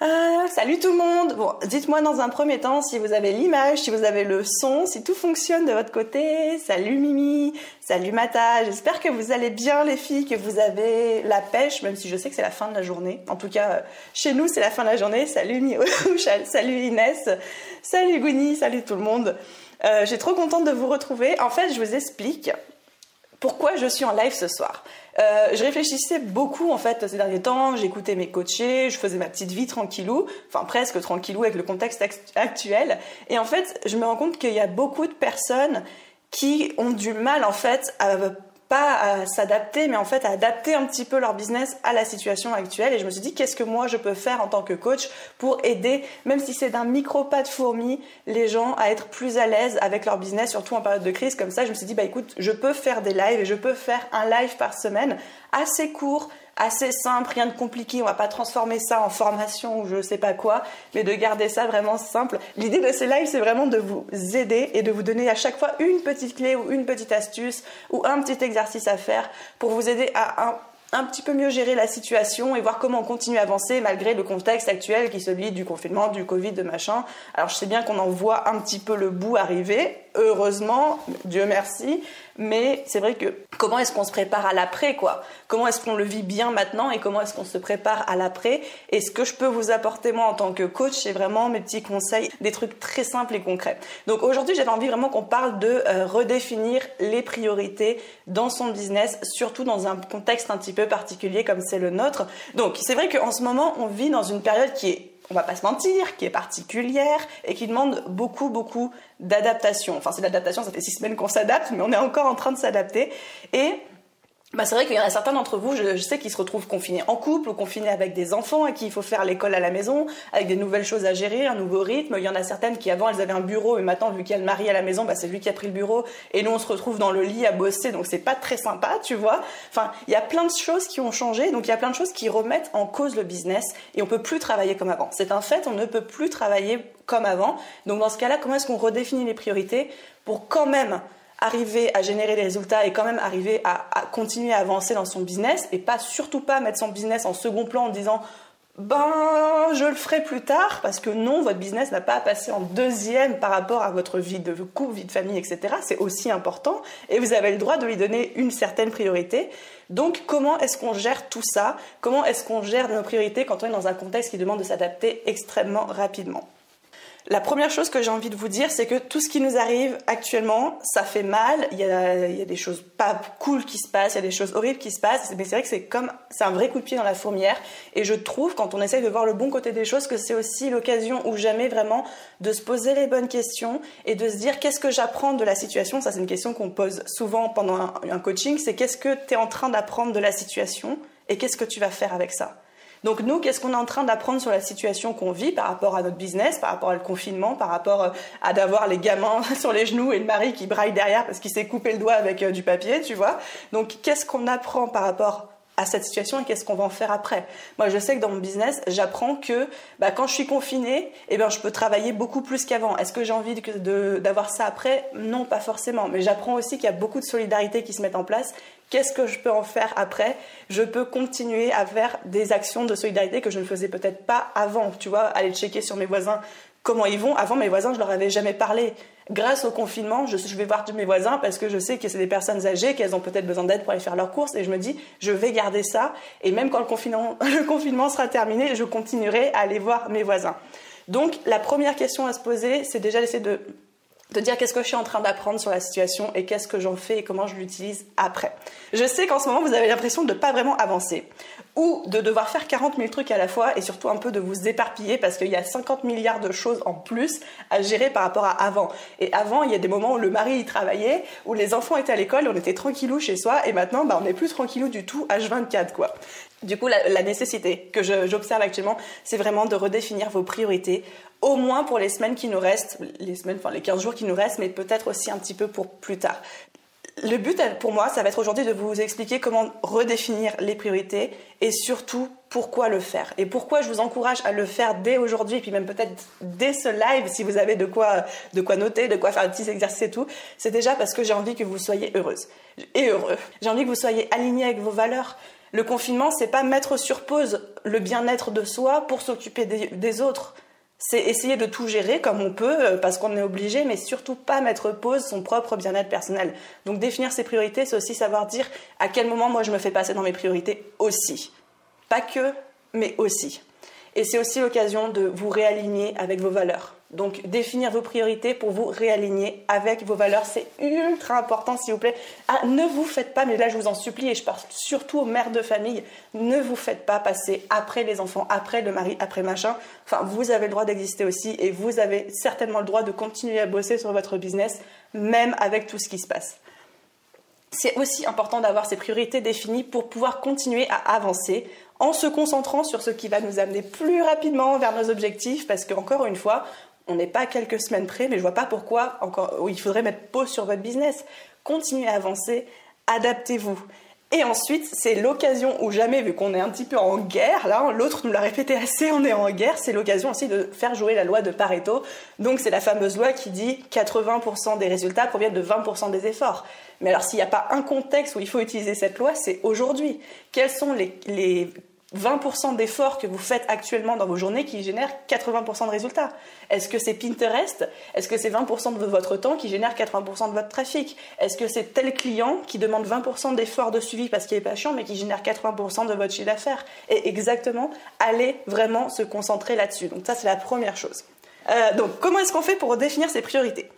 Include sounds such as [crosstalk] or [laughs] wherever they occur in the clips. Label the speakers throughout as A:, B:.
A: Ah, salut tout le monde Bon, dites-moi dans un premier temps si vous avez l'image, si vous avez le son, si tout fonctionne de votre côté. Salut Mimi, salut Mata, j'espère que vous allez bien les filles, que vous avez la pêche, même si je sais que c'est la fin de la journée. En tout cas, chez nous, c'est la fin de la journée. Salut Mio, [laughs] salut Inès, salut Gwynny, salut tout le monde. Euh, J'ai trop contente de vous retrouver. En fait, je vous explique pourquoi je suis en live ce soir. Euh, je réfléchissais beaucoup en fait ces derniers temps, j'écoutais mes coachés, je faisais ma petite vie tranquillou, enfin presque tranquillou avec le contexte actuel, et en fait je me rends compte qu'il y a beaucoup de personnes qui ont du mal en fait à pas à s'adapter, mais en fait à adapter un petit peu leur business à la situation actuelle. Et je me suis dit, qu'est-ce que moi je peux faire en tant que coach pour aider, même si c'est d'un micro pas de fourmi, les gens à être plus à l'aise avec leur business, surtout en période de crise comme ça. Je me suis dit, bah écoute, je peux faire des lives et je peux faire un live par semaine assez court, assez simple, rien de compliqué. On va pas transformer ça en formation ou je sais pas quoi, mais de garder ça vraiment simple. L'idée de ces lives, c'est vraiment de vous aider et de vous donner à chaque fois une petite clé ou une petite astuce ou un petit exercice à faire pour vous aider à un un petit peu mieux gérer la situation et voir comment on continue à avancer malgré le contexte actuel qui est celui du confinement, du Covid, de machin. Alors je sais bien qu'on en voit un petit peu le bout arriver, heureusement, Dieu merci, mais c'est vrai que comment est-ce qu'on se prépare à l'après quoi? Comment est-ce qu'on le vit bien maintenant et comment est-ce qu'on se prépare à l'après? Et ce que je peux vous apporter moi en tant que coach, c'est vraiment mes petits conseils, des trucs très simples et concrets. Donc aujourd'hui, j'avais envie vraiment qu'on parle de euh, redéfinir les priorités dans son business, surtout dans un contexte un petit peu particulier comme c'est le nôtre. Donc c'est vrai qu'en ce moment, on vit dans une période qui est on va pas se mentir, qui est particulière et qui demande beaucoup, beaucoup d'adaptation. Enfin, c'est l'adaptation, ça fait six semaines qu'on s'adapte, mais on est encore en train de s'adapter. Et bah, c'est vrai qu'il y en a certains d'entre vous, je, sais, qui se retrouvent confinés en couple ou confinés avec des enfants à qui il faut faire l'école à la maison, avec des nouvelles choses à gérer, un nouveau rythme. Il y en a certaines qui avant elles avaient un bureau et maintenant vu qu'il y a le mari à la maison, bah, c'est lui qui a pris le bureau et nous on se retrouve dans le lit à bosser, donc c'est pas très sympa, tu vois. Enfin, il y a plein de choses qui ont changé, donc il y a plein de choses qui remettent en cause le business et on peut plus travailler comme avant. C'est un fait, on ne peut plus travailler comme avant. Donc dans ce cas-là, comment est-ce qu'on redéfinit les priorités pour quand même arriver à générer des résultats et quand même arriver à, continuer à avancer dans son business et pas surtout pas mettre son business en second plan en disant ben je le ferai plus tard parce que non votre business n'a pas à passer en deuxième par rapport à votre vie de couple, vie de famille, etc. C'est aussi important et vous avez le droit de lui donner une certaine priorité. Donc comment est-ce qu'on gère tout ça? Comment est-ce qu'on gère nos priorités quand on est dans un contexte qui demande de s'adapter extrêmement rapidement? La première chose que j'ai envie de vous dire, c'est que tout ce qui nous arrive actuellement, ça fait mal. Il y a, des choses pas cool qui se passent, il y a des choses horribles qui se passent. Mais c'est vrai que c'est comme, c'est un vrai coup de pied dans la fourmière. Et je trouve, quand on essaye de voir le bon côté des choses, que c'est aussi l'occasion ou jamais vraiment de se poser les bonnes questions et de se dire qu'est-ce que j'apprends de la situation? Ça, c'est une question qu'on pose souvent pendant un, un coaching. C'est qu'est-ce que tu es en train d'apprendre de la situation et qu'est-ce que tu vas faire avec ça? Donc nous, qu'est-ce qu'on est en train d'apprendre sur la situation qu'on vit par rapport à notre business, par rapport au confinement, par rapport euh, à d'avoir les gamins [laughs] sur les genoux et le mari qui braille derrière parce qu'il s'est coupé le doigt avec euh, du papier, tu vois? Donc qu'est-ce qu'on apprend par rapport à cette situation et qu'est-ce qu'on va en faire après. Moi, je sais que dans mon business, j'apprends que bah, quand je suis confinée, eh ben, je peux travailler beaucoup plus qu'avant. Est-ce que j'ai envie d'avoir ça après? Non, pas forcément. Mais j'apprends aussi qu'il y a beaucoup de solidarité qui se met en place. Qu'est-ce que je peux en faire après? Je peux continuer à faire des actions de solidarité que je ne faisais peut-être pas avant. Tu vois, aller checker sur mes voisins comment ils vont. Avant, mes voisins, je leur avais jamais parlé. Grâce au confinement, je, vais voir tous mes voisins parce que je sais que c'est des personnes âgées, qu'elles ont peut-être besoin d'aide pour aller faire leurs courses. Et je me dis, je vais garder ça. Et même quand le confinement, [laughs] le confinement sera terminé, je continuerai à aller voir mes voisins. Donc, la première question à se poser, c'est déjà d'essayer de de dire qu'est-ce que je suis en train d'apprendre sur la situation et qu'est-ce que j'en fais et comment je l'utilise après. Je sais qu'en ce moment, vous avez l'impression de ne pas vraiment avancer ou de devoir faire 40 000 trucs à la fois et surtout un peu de vous éparpiller parce qu'il y a 50 milliards de choses en plus à gérer par rapport à avant. Et avant, il y a des moments où le mari y travaillait, où les enfants étaient à l'école, on était tranquillou chez soi et maintenant, bah, on n'est plus tranquillou du tout H24 quoi. Du coup, la, nécessité que j'observe actuellement, c'est vraiment de redéfinir vos priorités, au moins pour les semaines qui nous restent, les semaines, enfin les 15 jours qui nous restent, mais peut-être aussi un petit peu pour plus tard. Le but pour moi, ça va être aujourd'hui de vous expliquer comment redéfinir les priorités et surtout pourquoi le faire. Et pourquoi je vous encourage à le faire dès aujourd'hui et puis même peut-être dès ce live si vous avez de quoi, de quoi noter, de quoi faire des petits exercices et tout. C'est déjà parce que j'ai envie que vous soyez heureuse et heureux. J'ai envie que vous soyez alignés avec vos valeurs. Le confinement, c'est pas mettre sur pause le bien-être de soi pour s'occuper des autres c'est essayer de tout gérer comme on peut euh, parce qu'on est obligé, mais surtout pas mettre pause son propre bien-être personnel. Donc définir ses priorités, c'est aussi savoir dire à quel moment moi je me fais passer dans mes priorités aussi. Pas que, mais aussi. Et c'est aussi l'occasion de vous réaligner avec vos valeurs. Donc définir vos priorités pour vous réaligner avec vos valeurs, c'est ultra important s'il vous plaît. Ah, ne vous faites pas, mais là je vous en supplie et je parle surtout aux mères de famille, ne vous faites pas passer après les enfants, après le mari, après machin. Enfin, vous avez le droit d'exister aussi et vous avez certainement le droit de continuer à bosser sur votre business, même avec tout ce qui se passe. C'est aussi important d'avoir ces priorités définies pour pouvoir continuer à avancer en se concentrant sur ce qui va nous amener plus rapidement vers nos objectifs, parce qu'encore une fois, on n'est pas quelques semaines près, mais je vois pas pourquoi encore, il faudrait mettre pause sur votre business. Continuez à avancer, adaptez-vous. Et ensuite, c'est l'occasion ou jamais, vu qu'on est un petit peu en guerre, là, l'autre nous l'a répété assez, on est en guerre, c'est l'occasion aussi de faire jouer la loi de Pareto. Donc, c'est la fameuse loi qui dit 80% des résultats proviennent de 20% des efforts. Mais alors, s'il n'y a pas un contexte où il faut utiliser cette loi, c'est aujourd'hui. Quels sont les 20% d'efforts que vous faites actuellement dans vos journées qui génèrent 80% de résultats. Est-ce que c'est Pinterest? Est-ce que c'est 20% de votre temps qui génère 80% de votre trafic? Est-ce que c'est tel client qui demande 20% d'efforts de suivi parce qu'il est patient mais qui génère 80% de votre chiffre d'affaires? Et exactement, allez vraiment se concentrer là-dessus. Donc ça, c'est la première chose. Euh, donc, comment est-ce qu'on fait pour définir ses priorités?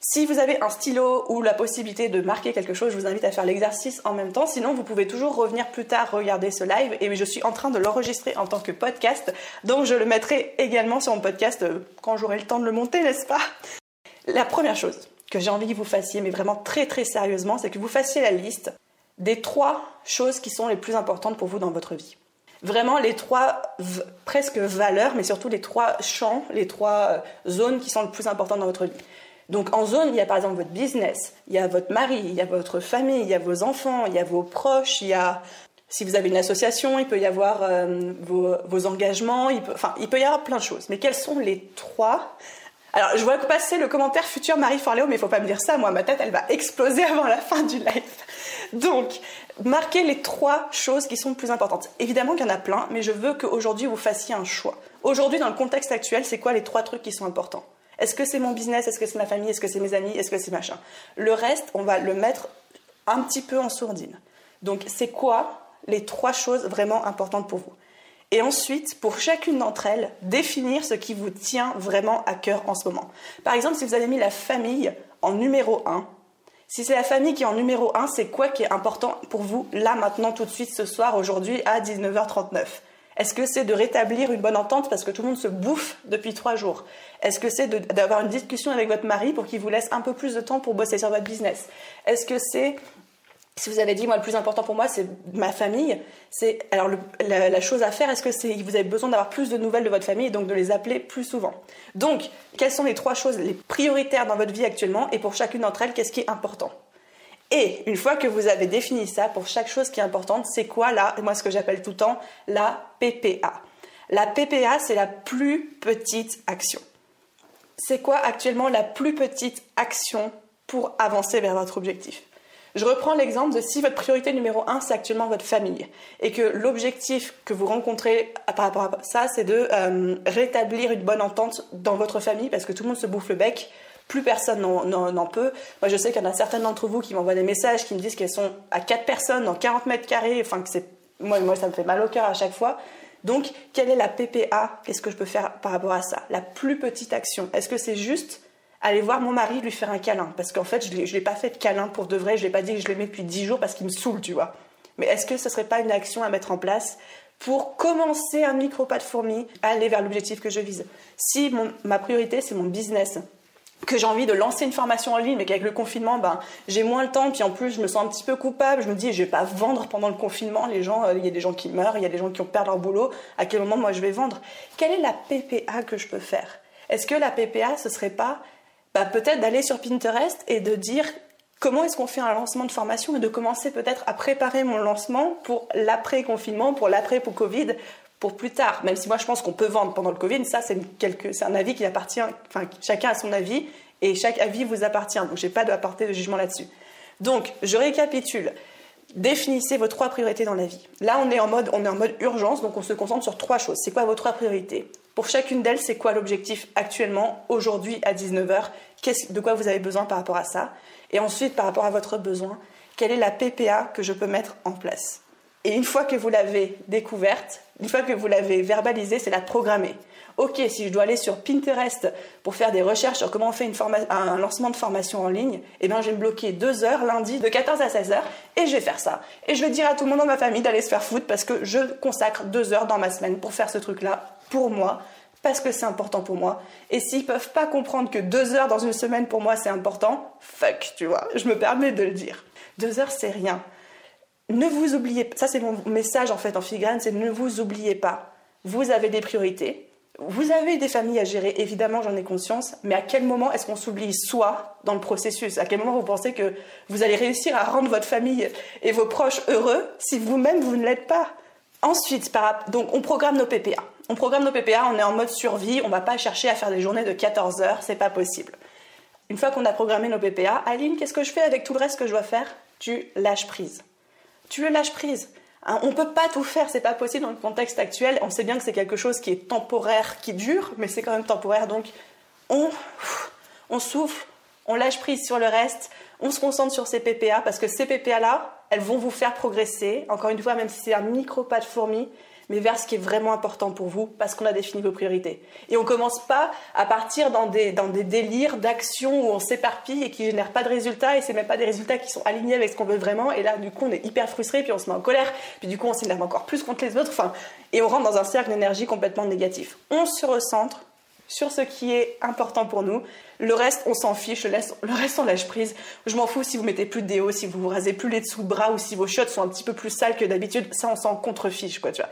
A: Si vous avez un stylo ou la possibilité de marquer quelque chose, je vous invite à faire l'exercice en même temps. Sinon, vous pouvez toujours revenir plus tard regarder ce live. Et je suis en train de l'enregistrer en tant que podcast. Donc, je le mettrai également sur mon podcast euh, quand j'aurai le temps de le monter, n'est-ce pas? La première chose que j'ai envie que vous fassiez, mais vraiment très très sérieusement, c'est que vous fassiez la liste des trois choses qui sont les plus importantes pour vous dans votre vie. Vraiment les trois presque valeurs, mais surtout les trois champs, les trois euh, zones qui sont les plus importantes dans votre vie. Donc en zone, il y a par exemple votre business, il y a votre mari, il y a votre famille, il y a vos enfants, il y a vos proches, il y a si vous avez une association, il peut y avoir euh, vos, engagements, il peut, enfin, il peut y avoir plein de choses. Mais quels sont les trois? Alors, je vois passer le commentaire futur Marie Forléo, mais il faut pas me dire ça, moi, ma tête, elle va exploser [laughs] avant la fin du live. Donc, marquez les trois choses qui sont les plus importantes. Évidemment qu'il y en a plein, mais je veux qu'aujourd'hui, vous fassiez un choix. Aujourd'hui, dans le contexte actuel, c'est quoi les trois trucs qui sont importants? Est-ce que c'est mon business? Est-ce que c'est ma famille? Est-ce que c'est mes amis? Est-ce que c'est machin? Le reste, on va le mettre un petit peu en sourdine. Donc, c'est quoi les trois choses vraiment importantes pour vous? Et ensuite, pour chacune d'entre elles, définir ce qui vous tient vraiment à cœur en ce moment. Par exemple, si vous avez mis la famille en numéro 1, si c'est la famille qui est en numéro 1, c'est quoi qui est important pour vous là, maintenant, tout de suite, ce soir, aujourd'hui, à 19h39 est-ce que c'est de rétablir une bonne entente parce que tout le monde se bouffe depuis trois jours? Est-ce que c'est d'avoir une discussion avec votre mari pour qu'il vous laisse un peu plus de temps pour bosser sur votre business? Est-ce que c'est si vous avez dit, moi, le plus important pour moi, c'est ma famille, c'est alors la, chose à faire, est-ce que c'est vous avez besoin d'avoir plus de nouvelles de votre famille et donc de les appeler plus souvent? Donc, quelles sont les trois choses les prioritaires dans votre vie actuellement et pour chacune d'entre elles, qu'est-ce qui est important? Et une fois que vous avez défini ça, pour chaque chose qui est importante, c'est quoi là, moi ce que j'appelle tout le temps, la PPA. La PPA, c'est la plus petite action. C'est quoi actuellement la plus petite action pour avancer vers votre objectif? Je reprends l'exemple de si votre priorité numéro un, c'est actuellement votre famille, et que l'objectif que vous rencontrez par rapport à ça, c'est de euh, rétablir une bonne entente dans votre famille, parce que tout le monde se bouffe le bec, plus personne n'en peut. Moi, je sais qu'il y en a certaines d'entre vous qui m'envoient des messages qui me disent qu'elles sont à 4 personnes dans 40 mètres carrés. Enfin, que c'est moi, moi, ça me fait mal au cœur à chaque fois. Donc, quelle est la PPA Qu'est-ce que je peux faire par rapport à ça? La plus petite action. Est-ce que c'est juste aller voir mon mari, lui faire un câlin? Parce qu'en fait, je ne l'ai pas fait de câlin pour de vrai. Je ne l'ai pas dit que je l'aimais depuis 10 jours parce qu'il me saoule, tu vois. Mais est-ce que ce ne serait pas une action à mettre en place pour commencer un micro pas de fourmi aller vers l'objectif que je vise? Si ma priorité, c'est mon business, que j'ai envie de lancer une formation en ligne, mais qu'avec le confinement, ben, j'ai moins le temps, puis en plus, je me sens un petit peu coupable. Je me dis, je vais pas vendre pendant le confinement. Les gens, euh, il y a des gens qui meurent, il y a des gens qui ont perdu leur boulot. À quel moment, moi, je vais vendre? Quelle est la PPA que je peux faire? Est-ce que la PPA, ce serait pas bah, peut-être d'aller sur Pinterest et de dire comment est-ce qu'on fait un lancement de formation et de commencer peut-être à préparer mon lancement pour l'après-confinement, pour l'après-Covid, pour plus tard. Même si moi je pense qu'on peut vendre pendant le Covid, ça c'est, un avis qui appartient, enfin chacun a son avis et chaque avis vous appartient. Donc j'ai pas de apporter de jugement là-dessus. Donc je récapitule. Définissez vos trois priorités dans la vie. Là, on est en mode, on est en mode urgence, donc on se concentre sur trois choses. C'est quoi vos trois priorités? Pour chacune d'elles, c'est quoi l'objectif actuellement, aujourd'hui à 19h De quoi vous avez besoin par rapport à ça? Et ensuite, par rapport à votre besoin, quelle est la PPA que je peux mettre en place? Et une fois que vous l'avez découverte, une fois que vous l'avez verbalisée, c'est la programmer ok, si je dois aller sur Pinterest pour faire des recherches sur comment on fait un lancement de formation en ligne, eh bien, je vais me bloquer deux heures lundi de 14 à 16 heures et je vais faire ça. Et je vais dire à tout le monde dans ma famille d'aller se faire foutre parce que je consacre deux heures dans ma semaine pour faire ce truc-là pour moi parce que c'est important pour moi. Et s'ils peuvent pas comprendre que deux heures dans une semaine pour moi c'est important, fuck, tu vois, je me permets de le dire. Deux heures c'est rien. Ne vous oubliez pas, ça c'est mon message en fait en filigrane, c'est ne vous oubliez pas. Vous avez des priorités, vous avez des familles à gérer, évidemment, j'en ai conscience, mais à quel moment est-ce qu'on s'oublie soi dans le processus? À quel moment vous pensez que vous allez réussir à rendre votre famille et vos proches heureux si vous-même vous ne l'êtes pas? Ensuite, donc on programme nos PPA. On programme nos PPA, on est en mode survie, on va pas chercher à faire des journées de 14 heures, c'est pas possible. Une fois qu'on a programmé nos PPA, Aline, qu'est-ce que je fais avec tout le reste que je dois faire? Tu lâches prise. Tu le lâches prise. Hein, on ne peut pas tout faire, c'est pas possible dans le contexte actuel. On sait bien que c'est quelque chose qui est temporaire, qui dure, mais c'est quand même temporaire. Donc on, on souffle, on lâche prise sur le reste, on se concentre sur ces PPA parce que ces PPA là, elles vont vous faire progresser. Encore une fois, même si c'est un micro pas de fourmi, mais vers ce qui est vraiment important pour vous, parce qu'on a défini vos priorités. Et on commence pas à partir dans des, dans des délires d'action où on s'éparpille et qui génèrent pas de résultats, et c'est même pas des résultats qui sont alignés avec ce qu'on veut vraiment, et là, du coup, on est hyper frustré, puis on se met en colère, puis du coup, on s'énerve encore plus contre les autres, enfin, et on rentre dans un cercle d'énergie complètement négatif. On se recentre sur ce qui est important pour nous. Le reste, on s'en fiche, le reste, on lâche prise. Je m'en fous si vous mettez plus de déo, si vous vous rasez plus les dessous de bras ou si vos shots sont un petit peu plus sales que d'habitude. Ça, on s'en contrefiche, quoi, tu vois.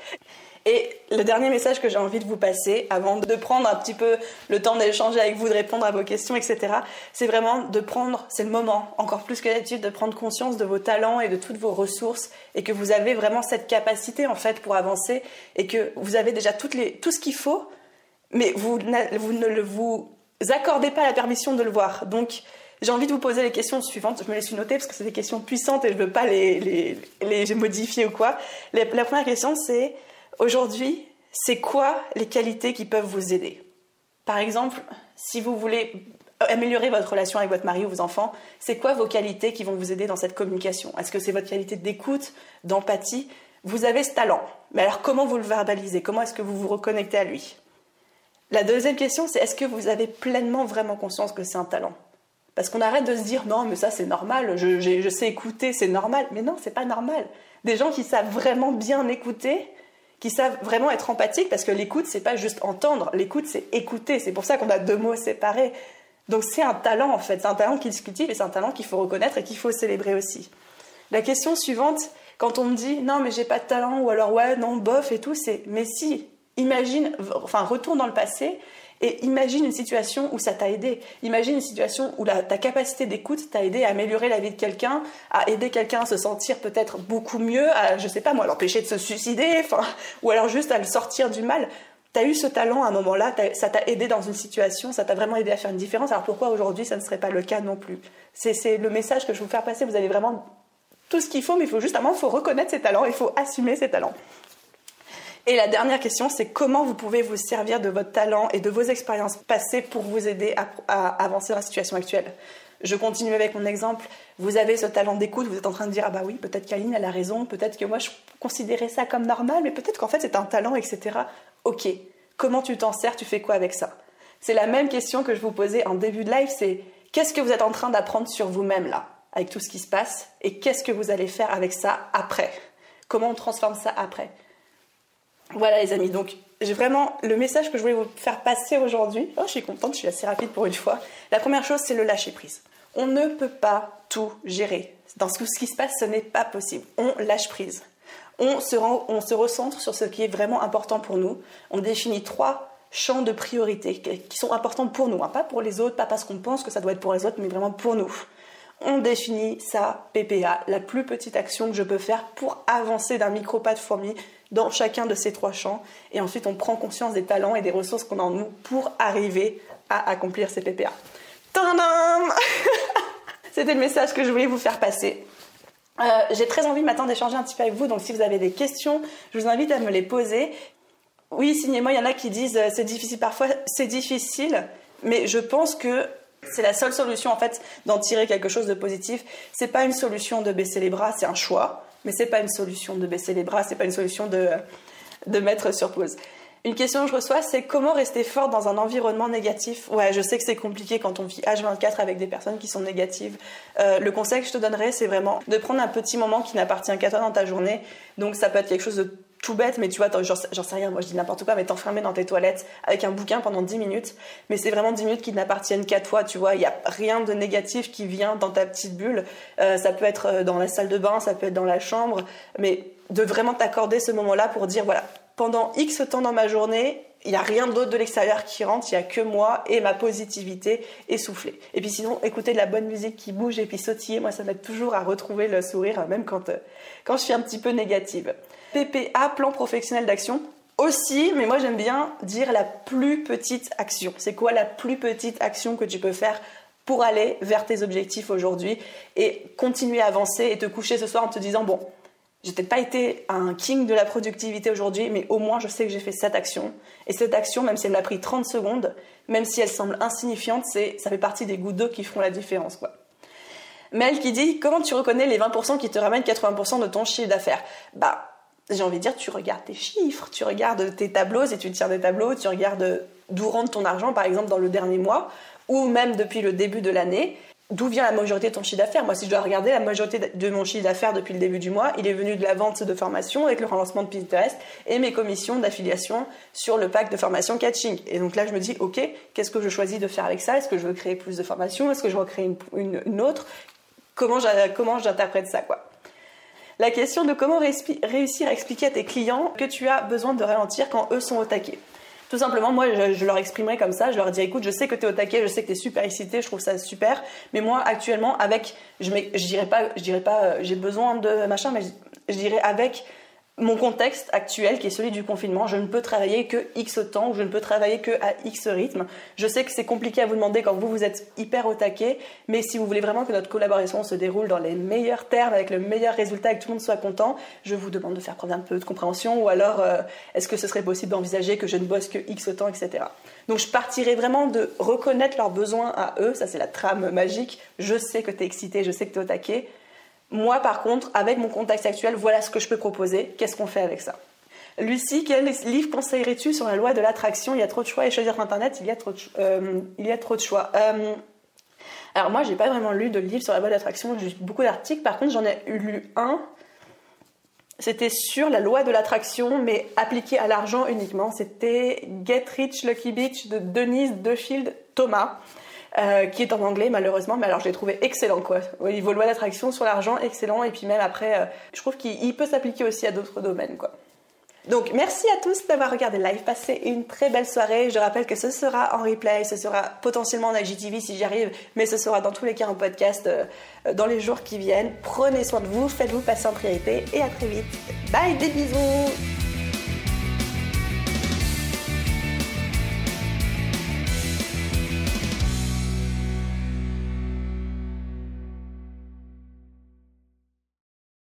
A: Et le dernier message que j'ai envie de vous passer, avant de prendre un petit peu le temps d'échanger avec vous, de répondre à vos questions, etc., c'est vraiment de prendre, c'est le moment, encore plus que d'habitude, de prendre conscience de vos talents et de toutes vos ressources et que vous avez vraiment cette capacité, en fait, pour avancer et que vous avez déjà tout ce qu'il faut mais vous, ne vous accordez pas la permission de le voir. Donc, j'ai envie de vous poser les questions suivantes. Je me les suis notées parce que c'est des questions puissantes et je ne veux pas les, modifier ou quoi. La première question, c'est aujourd'hui, c'est quoi les qualités qui peuvent vous aider? Par exemple, si vous voulez améliorer votre relation avec votre mari ou vos enfants, c'est quoi vos qualités qui vont vous aider dans cette communication? Est-ce que c'est votre qualité d'écoute, d'empathie? Vous avez ce talent. Mais alors, comment vous le verbalisez? Comment est-ce que vous vous reconnectez à lui? La deuxième question, c'est est-ce que vous avez pleinement vraiment conscience que c'est un talent? Parce qu'on arrête de se dire non, mais ça c'est normal, je, sais écouter, c'est normal. Mais non, c'est pas normal. Des gens qui savent vraiment bien écouter, qui savent vraiment être empathiques, parce que l'écoute, c'est pas juste entendre, l'écoute, c'est écouter. C'est pour ça qu'on a deux mots séparés. Donc c'est un talent en fait, c'est un talent qui se cultive et c'est un talent qu'il faut reconnaître et qu'il faut célébrer aussi. La question suivante, quand on me dit non mais j'ai pas de talent ou alors ouais non bof et tout, c'est mais si Imagine, enfin, retourne dans le passé et imagine une situation où ça t'a aidé. Imagine une situation où ta capacité d'écoute t'a aidé à améliorer la vie de quelqu'un, à aider quelqu'un à se sentir peut-être beaucoup mieux, à, je sais pas moi, l'empêcher de se suicider, enfin, ou alors juste à le sortir du mal. Tu as eu ce talent à un moment-là, ça t'a aidé dans une situation, ça t'a vraiment aidé à faire une différence. Alors pourquoi aujourd'hui ça ne serait pas le cas non plus? C'est le message que je veux vous faire passer. Vous avez vraiment tout ce qu'il faut, mais il faut justement, il faut reconnaître ses talents, il faut assumer ses talents. Et la dernière question, c'est comment vous pouvez vous servir de votre talent et de vos expériences passées pour vous aider à, avancer dans la situation actuelle? Je continue avec mon exemple. Vous avez ce talent d'écoute, vous êtes en train de dire Ah bah oui, peut-être qu'Aline, elle a raison, peut-être que moi je considérais ça comme normal, mais peut-être qu'en fait c'est un talent, etc. Ok, comment tu t'en sers, tu fais quoi avec ça? C'est la même question que je vous posais en début de live c'est qu'est-ce que vous êtes en train d'apprendre sur vous-même là, avec tout ce qui se passe, et qu'est-ce que vous allez faire avec ça après? Comment on transforme ça après? Voilà les amis, donc j'ai vraiment le message que je voulais vous faire passer aujourd'hui. Oh, je suis contente, je suis assez rapide pour une fois. La première chose, c'est le lâcher prise. On ne peut pas tout gérer. Dans ce qui se passe, ce n'est pas possible. On lâche prise. On se, on se recentre sur ce qui est vraiment important pour nous. On définit trois champs de priorité qui sont importants pour nous, hein. pas pour les autres, pas parce qu'on pense que ça doit être pour les autres, mais vraiment pour nous. On définit sa PPA, la plus petite action que je peux faire pour avancer d'un micro pas de fourmi dans chacun de ces trois champs. Et ensuite, on prend conscience des talents et des ressources qu'on a en nous pour arriver à accomplir ces PPA. [laughs] C'était le message que je voulais vous faire passer. Euh, j'ai très envie maintenant d'échanger un petit peu avec vous, donc si vous avez des questions, je vous invite à me les poser. Oui, signez-moi, il y en a qui disent euh, c'est difficile parfois, c'est difficile, mais je pense que c'est la seule solution en fait d'en tirer quelque chose de positif. C'est pas une solution de baisser les bras, c'est un choix, mais c'est pas une solution de baisser les bras, c'est pas une solution de, de mettre sur pause. Une question que je reçois, c'est comment rester forte dans un environnement négatif? Ouais, je sais que c'est compliqué quand on vit H24 avec des personnes qui sont négatives. Euh, le conseil que je te donnerais, c'est vraiment de prendre un petit moment qui n'appartient qu'à toi dans ta journée. Donc ça peut être quelque chose de tout bête, mais tu vois, j'en sais rien, moi je dis n'importe quoi, mais t'enfermer dans tes toilettes avec un bouquin pendant 10 minutes, mais c'est vraiment 10 minutes qui n'appartiennent qu'à toi, tu vois, il n'y a rien de négatif qui vient dans ta petite bulle. Euh, ça peut être euh, dans la salle de bain, ça peut être dans la chambre, mais de vraiment t'accorder ce moment-là pour dire, voilà, pendant X temps dans ma journée, il n'y a rien d'autre de l'extérieur qui rentre, il n'y a que moi et ma positivité essoufflée. Et puis sinon, écouter de la bonne musique qui bouge et puis sautiller, moi ça m'aide toujours à retrouver le sourire, même quand, euh, quand je suis un petit peu négative. PPA, plan professionnel d'action, aussi, mais moi j'aime bien dire la plus petite action. C'est quoi la plus petite action que tu peux faire pour aller vers tes objectifs aujourd'hui et continuer à avancer et te coucher ce soir en te disant bon, j'ai peut-être pas été un king de la productivité aujourd'hui, mais au moins je sais que j'ai fait cette action. Et cette action, même si elle m'a pris 30 secondes, même si elle semble insignifiante, c'est, ça fait partie des gouttes d'eau qui feront la différence, quoi. Mel qui dit comment tu reconnais les 20% qui te ramènent 80% de ton chiffre d'affaires? Bah, j'ai envie de dire, tu regardes tes chiffres, tu regardes tes tableaux, si tu tires des tableaux, tu regardes d'où rentre ton argent, par exemple, dans le dernier mois, ou même depuis le début de l'année, d'où vient la majorité de ton chiffre d'affaires. Moi, si je dois regarder la majorité de mon chiffre d'affaires depuis le début du mois, il est venu de la vente de formation avec le relancement de Pinterest et mes commissions d'affiliation sur le pack de formation catching. Et donc là, je me dis, ok, qu'est-ce que je choisis de faire avec ça? Est-ce que je veux créer plus de formations? Est-ce que je veux créer une, autre? Comment j'interprète ça, quoi? La question de comment réussir à expliquer à tes clients que tu as besoin de ralentir quand eux sont au taquet. Tout simplement, moi, je, leur exprimerai comme ça. Je leur dis, écoute, je sais que tu es au taquet, je sais que tu es super excité, je trouve ça super. Mais moi, actuellement, avec, je, dirais pas, je dirais pas, euh, j'ai besoin de machin, mais je dirais avec mon contexte actuel, qui est celui du confinement, je ne peux travailler que X temps, ou je ne peux travailler que à X rythme. Je sais que c'est compliqué à vous demander quand vous, vous êtes hyper au taquet, mais si vous voulez vraiment que notre collaboration se déroule dans les meilleurs termes, avec le meilleur résultat et que tout le monde soit content, je vous demande de faire preuve d'un peu de compréhension, ou alors euh, est-ce que ce serait possible d'envisager que je ne bosse que X temps, etc. Donc je partirai vraiment de reconnaître leurs besoins à eux, ça c'est la trame magique, je sais que tu es excité, je sais que tu es au taquet, moi, par contre, avec mon contexte actuel, voilà ce que je peux proposer. Qu'est-ce qu'on fait avec ça? Lucie, quel livre conseillerais-tu sur la loi de l'attraction? Il y a trop de choix et choisir Internet, il y a trop de, euh, choix. Euh, alors moi, j'ai pas vraiment lu de livre sur la loi de l'attraction, beaucoup d'articles. Par contre, j'en ai lu un. C'était sur la loi de l'attraction, mais appliqué à l'argent uniquement. C'était Get Rich Lucky Beach de Denise Defield Thomas. Euh, qui est en anglais malheureusement, mais alors je l'ai trouvé excellent quoi. Au niveau loi d'attraction sur l'argent, excellent, et puis même après, euh, je trouve qu'il peut s'appliquer aussi à d'autres domaines quoi. Donc merci à tous d'avoir regardé le live, passez une très belle soirée. Je rappelle que ce sera en replay, ce sera potentiellement en IGTV si j'y arrive, mais ce sera dans tous les cas en podcast euh, dans les jours qui viennent. Prenez soin de vous, faites-vous passer en priorité et à très vite. Bye, des bisous